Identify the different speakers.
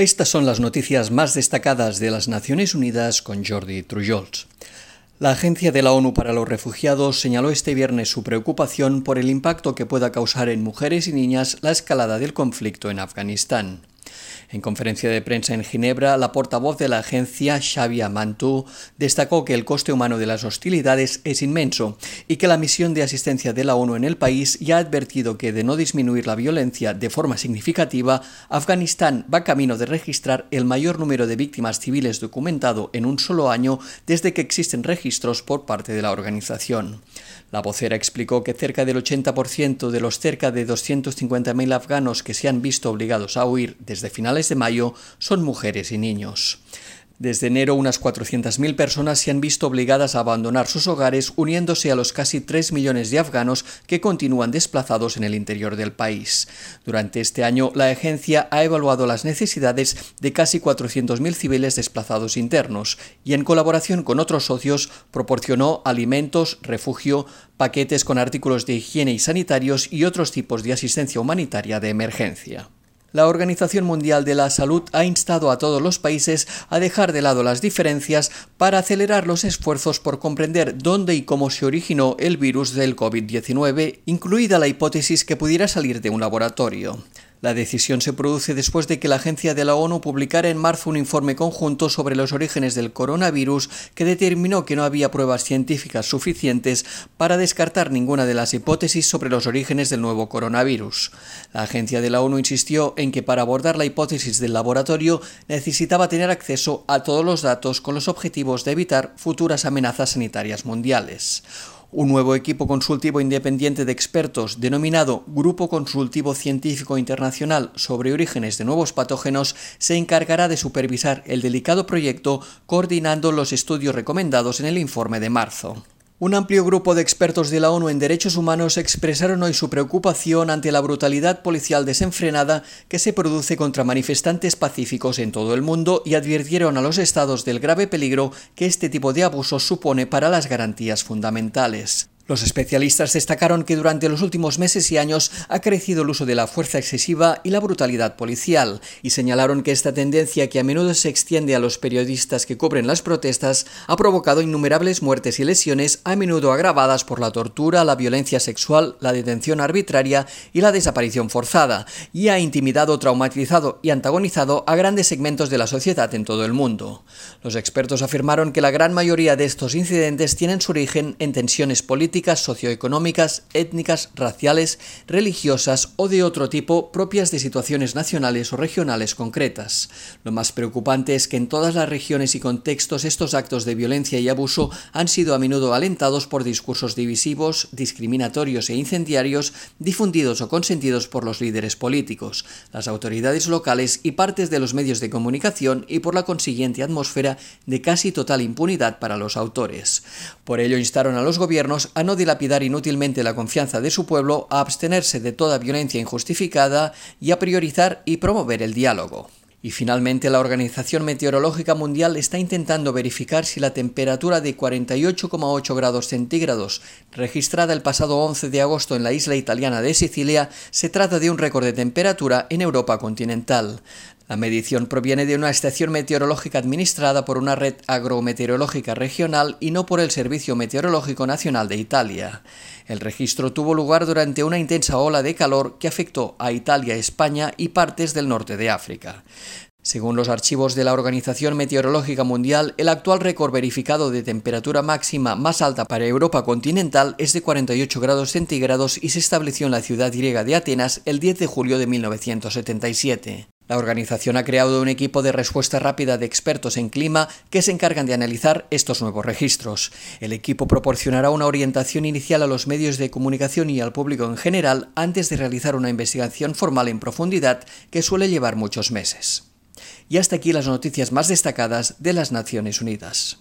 Speaker 1: Estas son las noticias más destacadas de las Naciones Unidas con Jordi Trujols. La Agencia de la ONU para los Refugiados señaló este viernes su preocupación por el impacto que pueda causar en mujeres y niñas la escalada del conflicto en Afganistán. En conferencia de prensa en Ginebra, la portavoz de la agencia, Xavier Mantou, destacó que el coste humano de las hostilidades es inmenso y que la misión de asistencia de la ONU en el país ya ha advertido que de no disminuir la violencia de forma significativa, Afganistán va camino de registrar el mayor número de víctimas civiles documentado en un solo año desde que existen registros por parte de la organización. La vocera explicó que cerca del 80% de los cerca de 250.000 afganos que se han visto obligados a huir desde finales de mayo son mujeres y niños. Desde enero, unas 400.000 personas se han visto obligadas a abandonar sus hogares, uniéndose a los casi 3 millones de afganos que continúan desplazados en el interior del país. Durante este año, la agencia ha evaluado las necesidades de casi 400.000 civiles desplazados internos y, en colaboración con otros socios, proporcionó alimentos, refugio, paquetes con artículos de higiene y sanitarios y otros tipos de asistencia humanitaria de emergencia. La Organización Mundial de la Salud ha instado a todos los países a dejar de lado las diferencias para acelerar los esfuerzos por comprender dónde y cómo se originó el virus del COVID-19, incluida la hipótesis que pudiera salir de un laboratorio. La decisión se produce después de que la agencia de la ONU publicara en marzo un informe conjunto sobre los orígenes del coronavirus que determinó que no había pruebas científicas suficientes para descartar ninguna de las hipótesis sobre los orígenes del nuevo coronavirus. La agencia de la ONU insistió en que para abordar la hipótesis del laboratorio necesitaba tener acceso a todos los datos con los objetivos de evitar futuras amenazas sanitarias mundiales. Un nuevo equipo consultivo independiente de expertos, denominado Grupo Consultivo Científico Internacional sobre Orígenes de Nuevos Patógenos, se encargará de supervisar el delicado proyecto coordinando los estudios recomendados en el informe de marzo. Un amplio grupo de expertos de la ONU en derechos humanos expresaron hoy su preocupación ante la brutalidad policial desenfrenada que se produce contra manifestantes pacíficos en todo el mundo y advirtieron a los estados del grave peligro que este tipo de abusos supone para las garantías fundamentales. Los especialistas destacaron que durante los últimos meses y años ha crecido el uso de la fuerza excesiva y la brutalidad policial, y señalaron que esta tendencia, que a menudo se extiende a los periodistas que cubren las protestas, ha provocado innumerables muertes y lesiones, a menudo agravadas por la tortura, la violencia sexual, la detención arbitraria y la desaparición forzada, y ha intimidado, traumatizado y antagonizado a grandes segmentos de la sociedad en todo el mundo. Los expertos afirmaron que la gran mayoría de estos incidentes tienen su origen en tensiones políticas socioeconómicas, étnicas, raciales, religiosas o de otro tipo propias de situaciones nacionales o regionales concretas. Lo más preocupante es que en todas las regiones y contextos estos actos de violencia y abuso han sido a menudo alentados por discursos divisivos, discriminatorios e incendiarios difundidos o consentidos por los líderes políticos, las autoridades locales y partes de los medios de comunicación y por la consiguiente atmósfera de casi total impunidad para los autores. Por ello instaron a los gobiernos a no dilapidar inútilmente la confianza de su pueblo, a abstenerse de toda violencia injustificada y a priorizar y promover el diálogo. Y finalmente la Organización Meteorológica Mundial está intentando verificar si la temperatura de 48,8 grados centígrados registrada el pasado 11 de agosto en la isla italiana de Sicilia se trata de un récord de temperatura en Europa continental. La medición proviene de una estación meteorológica administrada por una red agrometeorológica regional y no por el Servicio Meteorológico Nacional de Italia. El registro tuvo lugar durante una intensa ola de calor que afectó a Italia, España y partes del norte de África. Según los archivos de la Organización Meteorológica Mundial, el actual récord verificado de temperatura máxima más alta para Europa continental es de 48 grados centígrados y se estableció en la ciudad griega de Atenas el 10 de julio de 1977. La organización ha creado un equipo de respuesta rápida de expertos en clima que se encargan de analizar estos nuevos registros. El equipo proporcionará una orientación inicial a los medios de comunicación y al público en general antes de realizar una investigación formal en profundidad que suele llevar muchos meses. Y hasta aquí las noticias más destacadas de las Naciones Unidas.